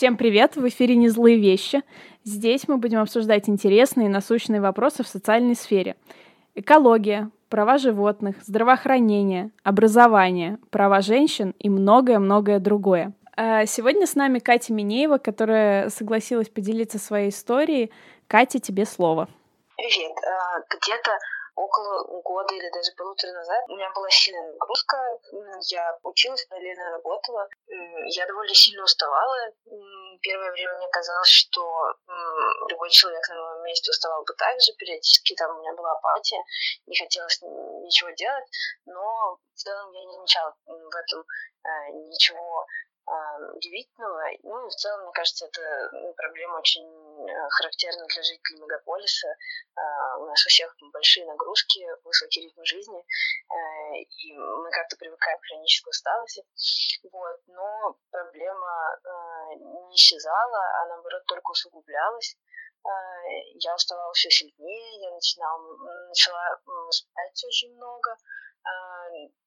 Всем привет! В эфире «Не злые вещи». Здесь мы будем обсуждать интересные и насущные вопросы в социальной сфере. Экология, права животных, здравоохранение, образование, права женщин и многое-многое другое. А сегодня с нами Катя Минеева, которая согласилась поделиться своей историей. Катя, тебе слово. Привет. А, где-то около года или даже полутора назад у меня была сильная нагрузка. Я училась, параллельно работала. Я довольно сильно уставала. Первое время мне казалось, что любой человек на моем месте уставал бы так же. Периодически там у меня была апатия, не хотелось ничего делать. Но в целом я не замечала в этом э, ничего удивительного. Ну и в целом, мне кажется, это ну, проблема очень э, характерна для жителей мегаполиса. А, у нас у всех большие нагрузки, высокий ритм жизни, э, и мы как-то привыкаем к хронической усталости. Вот. Но проблема э, не исчезала, а наоборот только усугублялась я уставала все сильнее, я начинала, начала спать очень много,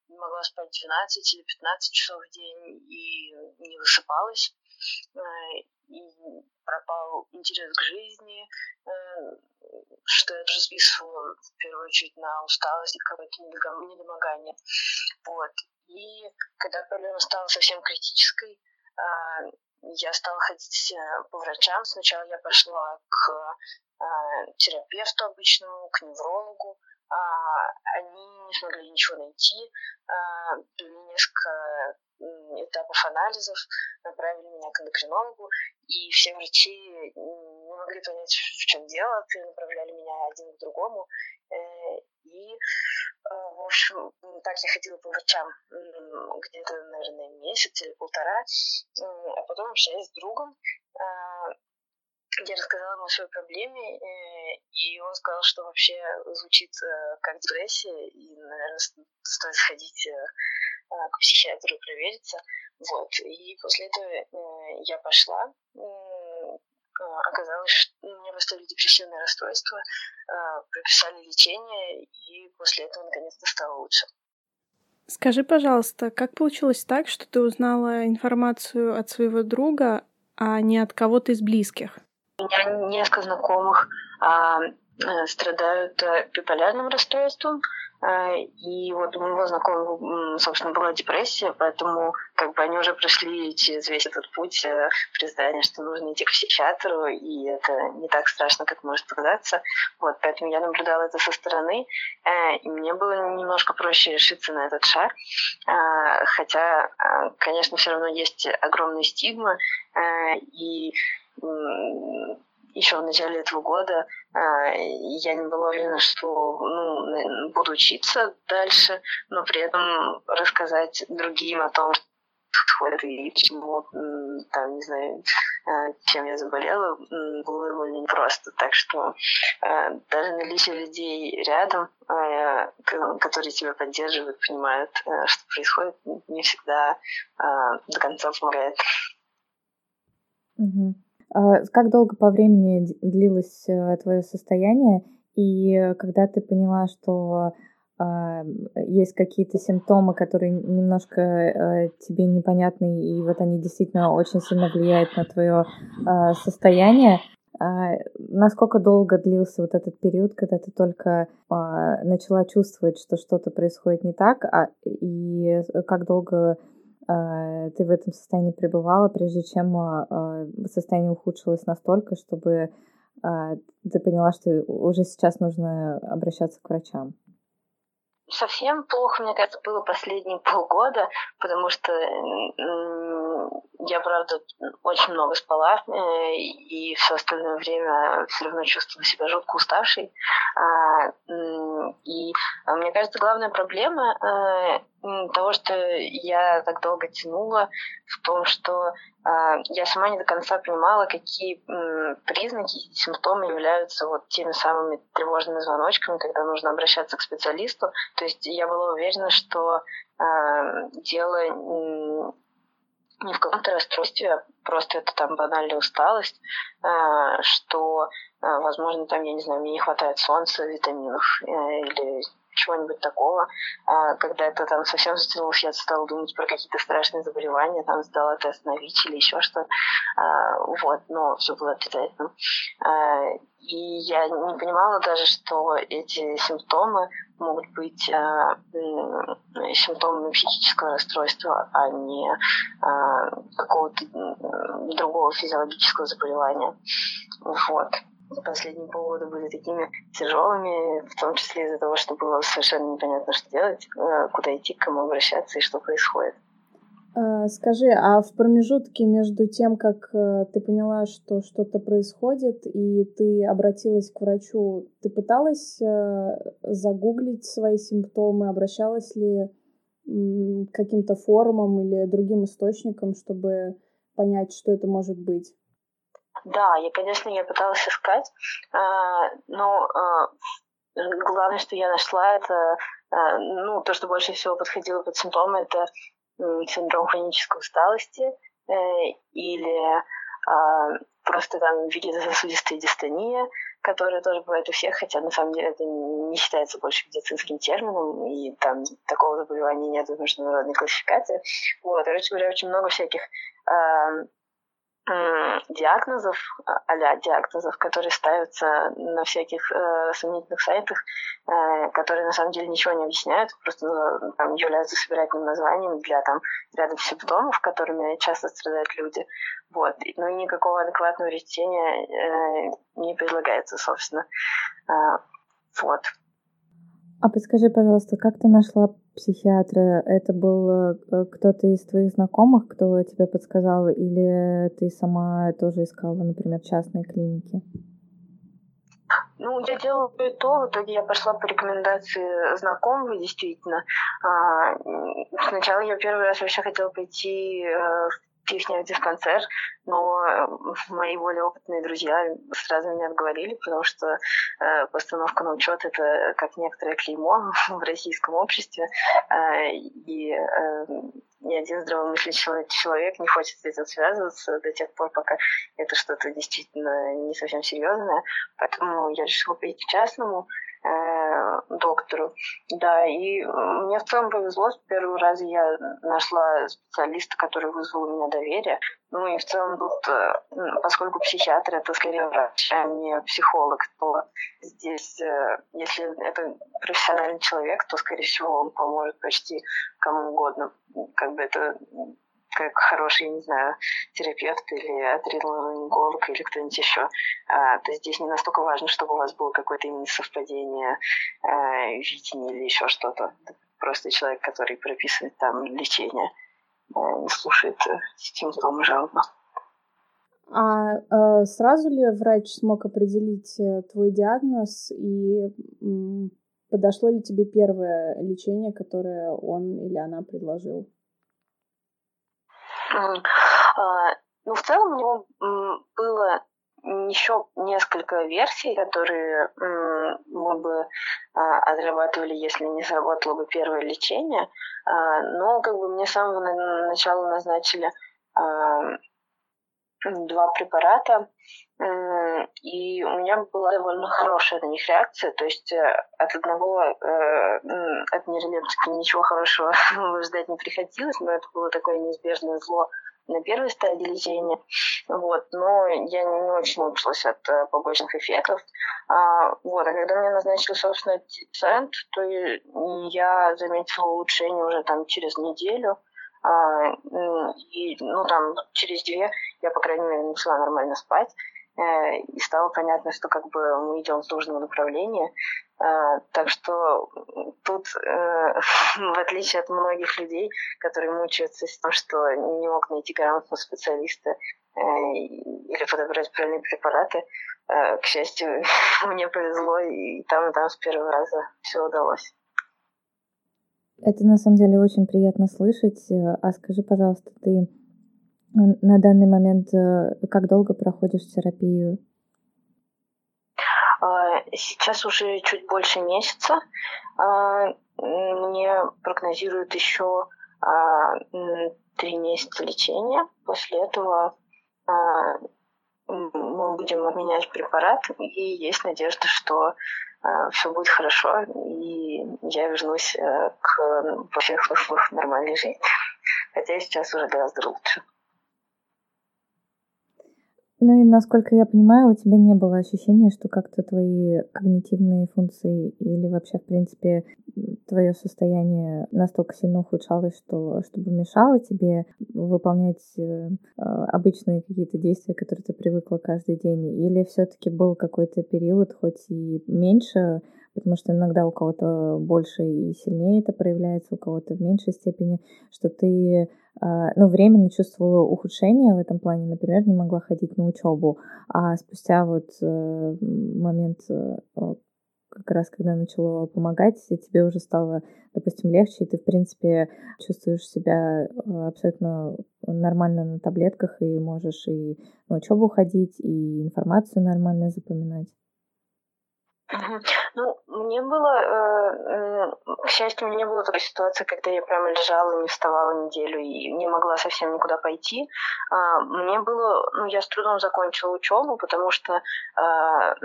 могла спать 12 или 15 часов в день и не высыпалась. Э, и пропал интерес к жизни, э, что я тоже списывала в первую очередь на усталость и какое-то недомогание. Вот. И когда проблема стала совсем критической, э, я стала ходить по врачам. Сначала я пошла к терапевту обычному, к неврологу, они не смогли ничего найти, а, провели несколько этапов анализов, направили меня к эндокринологу, и все врачи не могли понять, в чем дело, направляли меня один к другому. Э, и, э, в общем, так я ходила по врачам где-то, наверное, месяц или полтора, а потом общаясь с другом, а, я рассказала ему о своей проблеме, э, и он сказал, что вообще звучит э, как депрессия, и, наверное, стоит сходить э, к психиатру и провериться. Вот. И после этого я пошла. Оказалось, что мне поставили депрессивное расстройство, прописали лечение, и после этого наконец-то стало лучше. Скажи, пожалуйста, как получилось так, что ты узнала информацию от своего друга, а не от кого-то из близких? Меня несколько знакомых а, э, страдают э, биполярным расстройством, а, и вот у моего знакомого, собственно, была депрессия, поэтому как бы они уже прошли через весь этот путь э, признания, что нужно идти к психиатру, и это не так страшно, как может показаться. Вот, поэтому я наблюдала это со стороны, и мне было немножко проще решиться на этот шаг. Хотя, конечно, все равно есть огромная стигма, и еще в начале этого года а, я не была уверена, что ну, буду учиться дальше, но при этом рассказать другим о том, что происходит и почему, там, не знаю, а, чем я заболела, было довольно непросто. Так что даже наличие людей рядом, которые тебя поддерживают, понимают, что происходит, не всегда до конца помогает. Угу. А как долго по времени длилось э, твое состояние? И когда ты поняла, что а, есть какие-то симптомы, которые немножко э, тебе непонятны, и вот они действительно очень сильно влияют на твое а, состояние, насколько долго длился вот этот период, когда ты только начала чувствовать, что что-то происходит не так, а, и как долго Э, ты в этом состоянии пребывала, прежде чем э, состояние ухудшилось настолько, чтобы э, ты поняла, что уже сейчас нужно обращаться к врачам? Совсем плохо, мне кажется, было последние полгода, потому что я, правда, очень много спала, и все остальное время все равно чувствовала себя жутко уставшей. А, и мне кажется, главная проблема того, что я так долго тянула, в том, что э, я сама не до конца понимала, какие э, признаки и симптомы являются вот теми самыми тревожными звоночками, когда нужно обращаться к специалисту. То есть я была уверена, что э, дело э, не в каком-то расстройстве, а просто это там банальная усталость, что, возможно, там, я не знаю, мне не хватает солнца, витаминов, или чего-нибудь такого. А, когда это там совсем затянулось, я стала думать про какие-то страшные заболевания, там сдала тест на ВИЧ или еще что-то. А, вот, но все было отрицательным. А, и я не понимала даже, что эти симптомы могут быть э, симптомами психического расстройства, а не э, какого-то другого физиологического заболевания. Вот. Последние полгода были такими тяжелыми, в том числе из-за того, что было совершенно непонятно, что делать, э, куда идти, к кому обращаться и что происходит. Э, скажи, а в промежутке между тем, как э, ты поняла, что что-то происходит, и ты обратилась к врачу, ты пыталась загуглить свои симптомы, обращалась ли к каким-то форумам или другим источникам, чтобы понять, что это может быть? Да, я, конечно, я пыталась искать, а, но а, главное, что я нашла, это а, ну, то, что больше всего подходило под симптомы, это синдром хронической усталости э, или просто там вегетососудистая дистония, которая тоже бывает у всех, хотя на самом деле это не считается больше медицинским термином, и там такого заболевания нет в международной классификации. Вот, короче говоря, очень много всяких диагнозов, а диагнозов, которые ставятся на всяких э, сомнительных сайтах, э, которые на самом деле ничего не объясняют, просто ну, там, являются собирательным названием для там, ряда симптомов, которыми часто страдают люди. Вот. Ну и никакого адекватного лечения э, не предлагается, собственно. Э, вот. А подскажи, пожалуйста, как ты нашла психиатра? Это был э, кто-то из твоих знакомых, кто тебе подсказал, или ты сама тоже искала, например, частные клиники? Ну, я делала и то. В итоге я пошла по рекомендации знакомого, действительно. А, сначала я первый раз вообще хотела пойти э, в психневдиспансер, но э, мои более опытные друзья сразу меня отговорили, потому что э, постановка на учет это как некоторое клеймо в российском обществе, э, и э, ни один здравомыслящий человек не хочет с этим связываться до тех пор, пока это что-то действительно не совсем серьезное. Поэтому я решила пойти к частному. Э, доктору. Да, и мне в целом повезло. С первого раза я нашла специалиста, который вызвал у меня доверие. Ну и в целом тут, э, поскольку психиатр это скорее врач, а не психолог, то здесь, э, если это профессиональный человек, то, скорее всего, он поможет почти кому угодно. Как бы это как хороший, не знаю, терапевт или отриноларинголог или кто-нибудь еще, а, то здесь не настолько важно, чтобы у вас было какое-то именно совпадение а, видения или еще что-то. Просто человек, который прописывает там лечение, а, не слушает э, симптомы жалобы. А э, сразу ли врач смог определить твой диагноз и подошло ли тебе первое лечение, которое он или она предложил? А, ну, в целом у него было еще несколько версий, которые мы бы а, отрабатывали, если не сработало бы первое лечение. А, но как бы мне с самого начала назначили два препарата, и у меня была довольно хорошая на них реакция, то есть э, от одного, э, от нейролептики ничего хорошего ждать не приходилось, но это было такое неизбежное зло на первой стадии лечения, вот, но я не очень мучилась от э, побочных эффектов, а, вот, а когда мне назначили, собственно, цент, то я заметила улучшение уже там через неделю, а, и, ну, там, через две я, по крайней мере, начала нормально спать, и стало понятно, что как бы мы идем в нужном направлении. А, так что тут, э, в отличие от многих людей, которые мучаются с тем, что не могут найти грамотного специалиста э, или подобрать правильные препараты, к счастью, мне повезло, и там, и там с первого раза все удалось. Это на самом деле очень приятно слышать. А скажи, пожалуйста, ты на данный момент э, как долго проходишь терапию? А, сейчас уже чуть больше месяца. А, мне прогнозируют еще а, три месяца лечения. После этого мы будем обменять препарат, и есть надежда, что все будет хорошо, и я вернусь к во всех нормальной жизни. Хотя сейчас уже гораздо лучше. Ну и насколько я понимаю, у тебя не было ощущения, что как-то твои когнитивные функции или вообще, в принципе, твое состояние настолько сильно ухудшалось, что чтобы мешало тебе выполнять э, обычные какие-то действия, которые ты привыкла каждый день, или все-таки был какой-то период, хоть и меньше, потому что иногда у кого-то больше и сильнее это проявляется, у кого-то в меньшей степени, что ты а, ну, временно чувствовала ухудшение в этом плане, например, не могла ходить на учебу, а спустя вот э, момент э, как раз когда начало помогать, тебе уже стало, допустим, легче, и ты, в принципе, чувствуешь себя э, абсолютно нормально на таблетках, и можешь и на учебу ходить, и информацию нормально запоминать. Ну, мне было, э, к счастью, у меня было такой ситуации, когда я прямо лежала, не вставала неделю и не могла совсем никуда пойти. А, мне было, ну, я с трудом закончила учебу, потому что, а,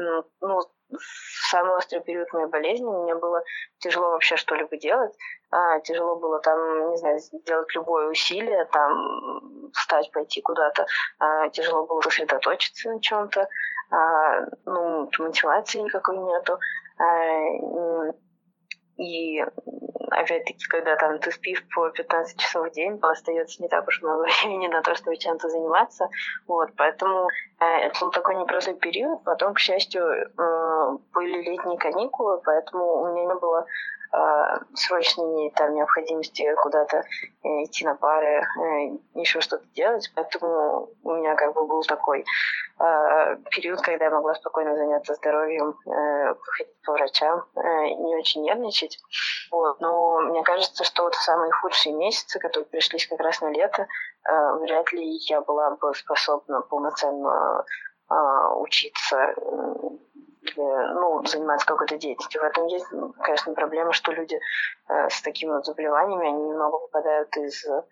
ну, в самый острый период моей болезни мне было тяжело вообще что-либо делать. А, тяжело было там, не знаю, сделать любое усилие, там встать, пойти куда-то. А, тяжело было сосредоточиться на чем-то а, ну, мотивации никакой нету. А, и опять-таки, когда там ты спишь по 15 часов в день, остается не так уж много времени на то, чтобы чем-то заниматься. Вот, поэтому э, это был такой непростой период. Потом, к счастью, э, были летние каникулы, поэтому у меня не было э, срочной там, необходимости куда-то э, идти на пары, еще что-то делать. Поэтому у меня как бы был такой период, когда я могла спокойно заняться здоровьем, походить по врачам, не очень нервничать. Вот. Но мне кажется, что вот самые худшие месяцы, которые пришлись как раз на лето, э, вряд ли я была бы способна полноценно э, учиться ну, заниматься какой-то деятельностью. В этом есть, конечно, проблема, что люди э, с такими вот заболеваниями, они немного выпадают из, э,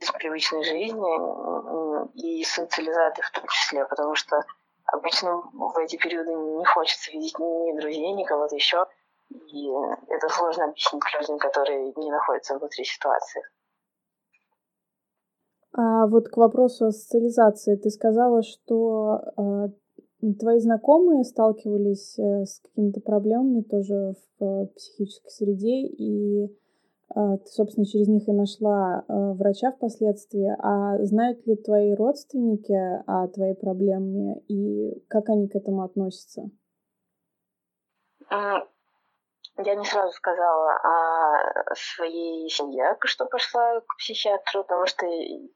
из привычной жизни и социализации в том числе, потому что обычно в эти периоды не хочется видеть ни друзей, ни кого-то еще, и это сложно объяснить людям, которые не находятся внутри ситуации. А вот к вопросу о социализации. Ты сказала, что э, Твои знакомые сталкивались э, с какими-то проблемами тоже в э, психической среде, и а, ты, собственно, через них и нашла э, врача впоследствии. А знают ли твои родственники о твоей проблеме и как они к этому относятся? Я не сразу сказала о своей семье, что пошла к психиатру, потому что,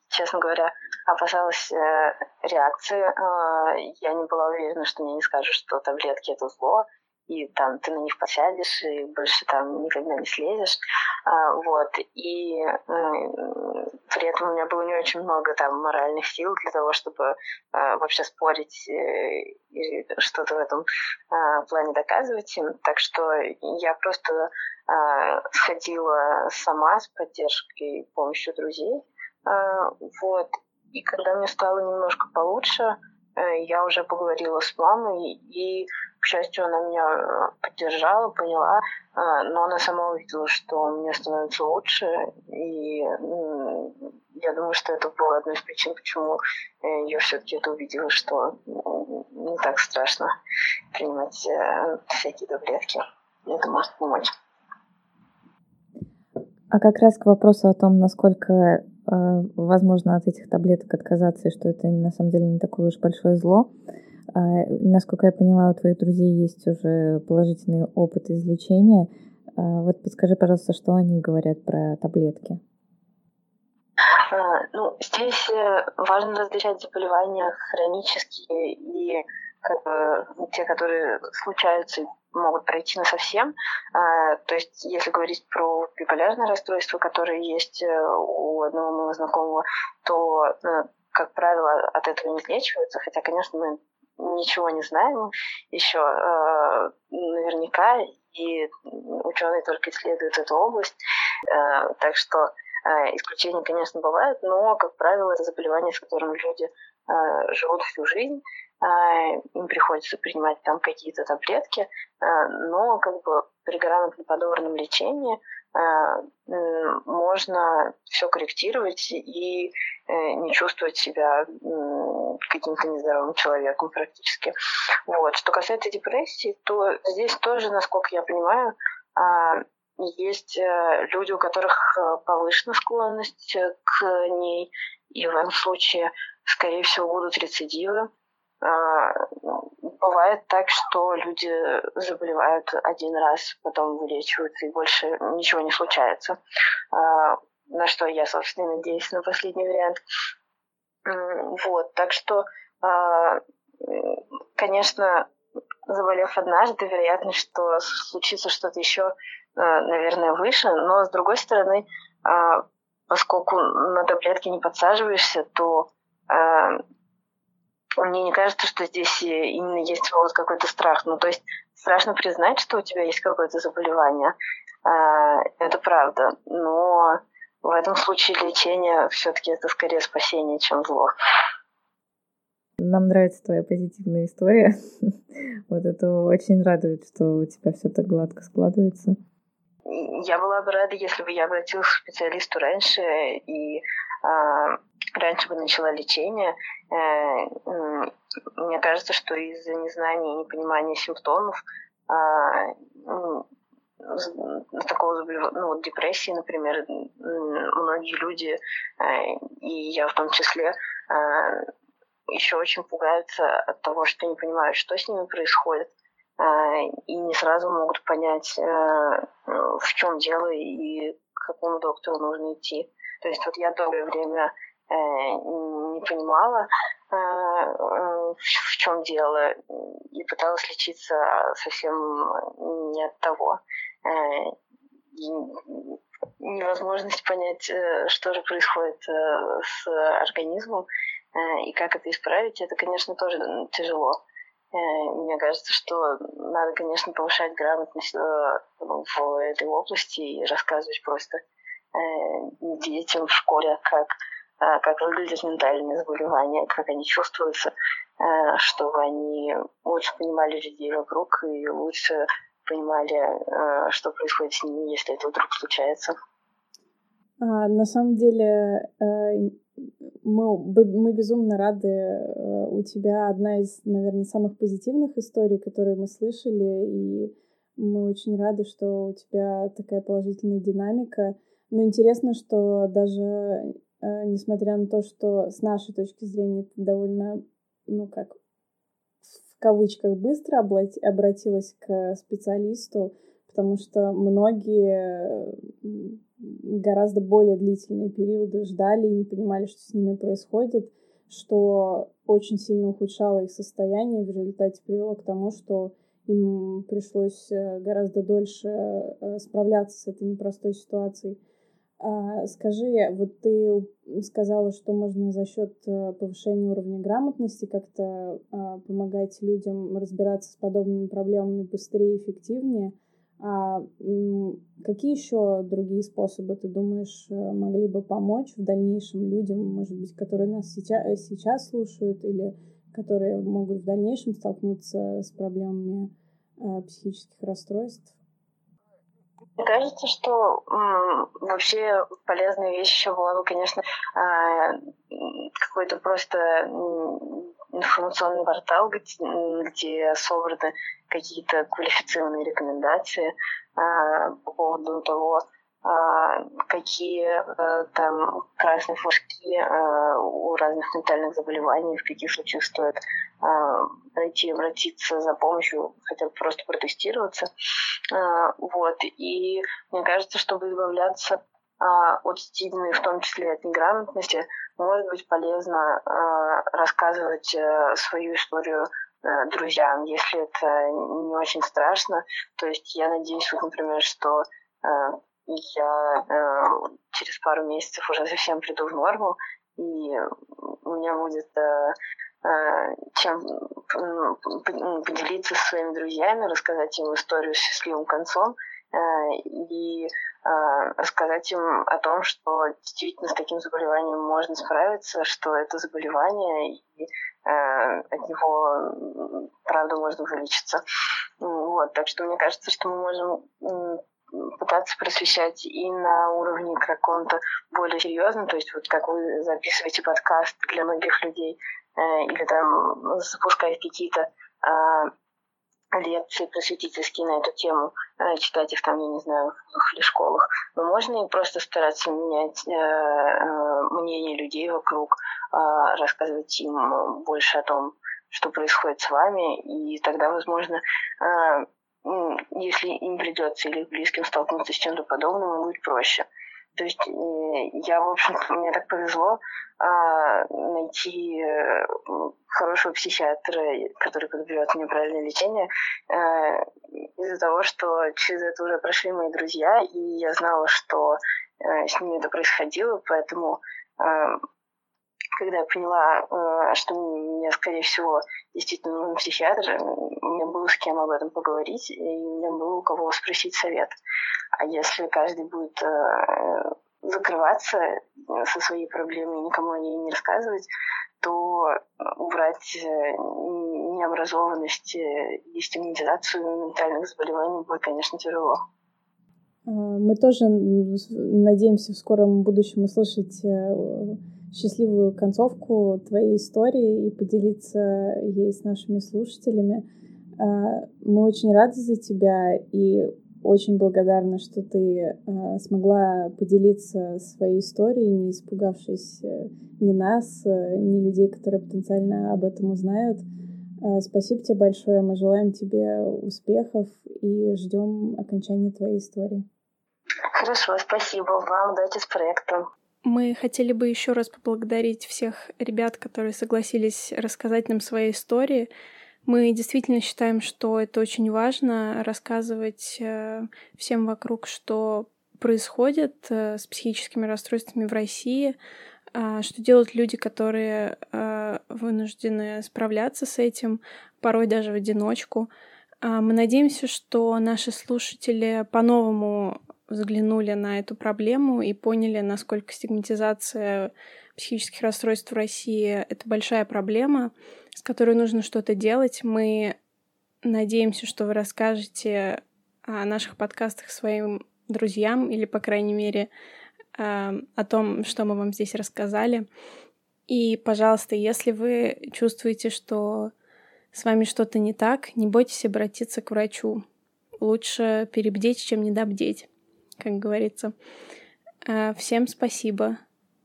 честно говоря, опасалась э, реакции. Э, я не была уверена, что мне не скажут, что таблетки это зло, и там ты на них посядешь, и больше там никогда не слезешь. А, вот. И э, при этом у меня было не очень много там моральных сил для того, чтобы э, вообще спорить э, и что-то в этом э, плане доказывать им. Так что я просто э, сходила сама с поддержкой и помощью друзей. Э, вот. И когда мне стало немножко получше, э, я уже поговорила с мамой, и к счастью, она меня э, поддержала, поняла, э, но она сама увидела, что мне становится лучше, и я думаю, что это было одной из причин, почему я все-таки это увидела, что не так страшно принимать э, всякие таблетки. Это может помочь. А как раз к вопросу о том, насколько возможно от этих таблеток отказаться, и что это на самом деле не такое уж большое зло, а, насколько я поняла, у твоих друзей есть уже положительный опыт излечения. А, вот подскажи, пожалуйста, что они говорят про таблетки? А, ну, здесь э, важно различать заболевания хронические и как бы, те, которые случаются и могут пройти на совсем. То есть, если говорить про биполярное расстройство, которое есть э, у одного моего знакомого, то, э, как правило, от этого не излечиваются, хотя, конечно, мы ничего не знаем еще э, наверняка, и ученые только исследуют эту область. Э, так что э, исключения, конечно, бывают, но, как правило, это заболевание, с которым люди э, живут всю жизнь. им приходится принимать там какие-то таблетки, но как бы при грамотно подобранном лечении можно все корректировать и не чувствовать себя каким-то нездоровым человеком практически. Вот. Что касается депрессии, то здесь тоже, насколько я понимаю, есть э, люди, у которых э, повышена склонность э, к ней, и в этом случае, скорее всего, будут рецидивы. А, бывает так, что люди заболевают один раз, потом вылечиваются, и больше ничего не случается. А, на что я, собственно, надеюсь на последний вариант. Вот, так что, а, конечно, заболев однажды, вероятность, что случится что-то еще наверное, выше, но с другой стороны, а, поскольку на таблетки не подсаживаешься, то а, мне не кажется, что здесь именно есть вот какой-то страх. Ну, то есть страшно признать, что у тебя есть какое-то заболевание. А, это правда. Но в этом случае лечение все-таки это скорее спасение, чем зло. Нам нравится твоя позитивная история. Вот это очень радует, что у тебя все так гладко складывается я была бы рада, если бы я обратилась к специалисту раньше и э, раньше бы начала лечение. Э, мне кажется, что из-за незнания и непонимания симптомов э, такого ну, вот депрессии, например, многие люди, э, и я в том числе, э, еще очень пугаются от того, что не понимают, что с ними происходит. А, и не сразу могут понять, э, в чем дело и к какому доктору нужно идти. То есть вот я долгое время э, не понимала, э, в чем дело, и пыталась лечиться совсем не от того. И невозможность понять, что же происходит с организмом и как это исправить, это, конечно, тоже тяжело. Э, мне кажется, что надо, конечно, повышать грамотность э, в этой области и рассказывать просто э, детям в школе, как, как выглядят ментальные заболевания, как они чувствуются, чтобы они лучше понимали людей вокруг и лучше понимали, что происходит с ними, если это вдруг случается. А, на самом деле, мы, мы безумно рады. Э, у тебя одна из, наверное, самых позитивных историй, которые мы слышали, и мы очень рады, что у тебя такая положительная динамика. Но интересно, что даже э, несмотря на то, что с нашей точки зрения ты довольно, ну как, в кавычках быстро обратилась к специалисту, потому что многие гораздо более длительные периоды ждали и не понимали, что с ними происходит, что очень сильно ухудшало их состояние, в результате привело к тому, что им пришлось э, гораздо дольше э, справляться с этой непростой ситуацией. А, скажи, вот ты сказала, что можно за счет э, повышения уровня грамотности как-то а, помогать людям разбираться с подобными проблемами быстрее и эффективнее. А какие еще другие способы, ты думаешь, э, могли бы помочь в дальнейшем людям, может быть, которые нас сейчас, э, сейчас слушают или которые могут в дальнейшем столкнуться с проблемами э, психических расстройств? Мне кажется, что м, вообще полезная вещь еще была бы, конечно, э, какой-то просто информационный портал, где, где собраны какие-то квалифицированные рекомендации а, по поводу того, а, какие а, там красные флажки а, у разных ментальных заболеваний, в каких случаях стоит а, пройти, обратиться за помощью, хотя бы просто протестироваться. А, вот. И мне кажется, чтобы избавляться от стигмы, в том числе от неграмотности, может быть полезно рассказывать а, свою историю Э, друзьям, если это не очень страшно. То есть я надеюсь, вот, например, что э, я э, через пару месяцев уже совсем приду в норму, и у меня будет э, э, чем поделиться со своими друзьями, рассказать им историю с счастливым концом, и рассказать им о том, что действительно с таким заболеванием можно справиться, что это заболевание, и от него, правда, можно вылечиться. Вот, так что мне кажется, что мы можем пытаться просвещать и на уровне каком-то более серьезном, то есть вот как вы записываете подкаст для многих людей, э, или там запускать какие-то э, лекции просветительские на эту тему, э, читать их там, я не знаю, в или школах. Но можно и просто стараться менять э, э, мнение людей вокруг, рассказывать им больше о том, что происходит с вами, и тогда, возможно, если им придется или близким столкнуться с чем-то подобным, будет проще. То есть я, в общем мне так повезло найти хорошего психиатра, который подберет мне правильное лечение, э, из-за того, что через это уже прошли мои друзья, и я знала, что с ними это происходило, поэтому когда я поняла, э, что мне, скорее всего, действительно нужен психиатр, у меня было с кем об этом поговорить, и у меня было у кого спросить совет. А если каждый будет э, закрываться со своей проблемой никому о ней не рассказывать, то убрать э, необразованность и стигматизацию ментальных заболеваний будет, конечно, тяжело. Мы тоже надеемся в скором будущем услышать счастливую концовку твоей истории и поделиться ей с нашими слушателями. А, мы очень рады за тебя и очень благодарна, что ты а, смогла поделиться своей историей, не испугавшись э, ни нас, э, ни людей, которые потенциально об этом узнают. А, спасибо тебе большое. Мы желаем тебе успехов и ждем окончания твоей истории. Хорошо, спасибо вам. Удачи с проектом. Мы хотели бы еще раз поблагодарить всех ребят, которые согласились рассказать нам свои истории. Мы действительно считаем, что это очень важно рассказывать э, всем вокруг, что происходит э, с психическими расстройствами в России, э, что делают люди, которые вынуждены справляться с этим, порой даже в одиночку. Мы надеемся, что наши слушатели по-новому взглянули на эту проблему и поняли, насколько стигматизация психических расстройств в России — это большая проблема, с которой нужно что-то делать. Мы надеемся, что вы расскажете о наших подкастах своим друзьям или, по крайней мере, о том, что мы вам здесь рассказали. И, пожалуйста, если вы чувствуете, что с вами что-то не так, не бойтесь обратиться к врачу. Лучше перебдеть, чем недобдеть как говорится. А, всем спасибо.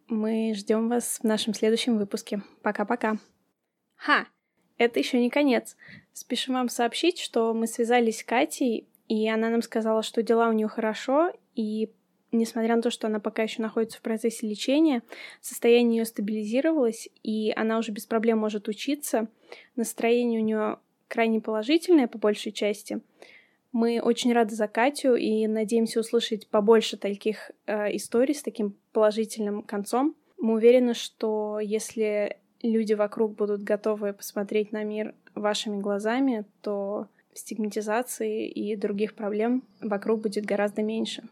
Мы ждем вас в нашем следующем выпуске. Пока-пока. Ха! Это еще не конец. Спешим вам сообщить, что мы связались с Катей, и она нам сказала, что дела у нее хорошо, и несмотря на то, что она пока еще находится в процессе лечения, состояние ее стабилизировалось, и она уже без проблем может учиться. Настроение у нее крайне положительное по большей части. Мы очень рады за Катю и надеемся услышать побольше таких э, историй с таким положительным концом. Мы уверены, что если люди вокруг будут готовы посмотреть на мир вашими глазами, то стигматизации и других проблем вокруг будет гораздо меньше.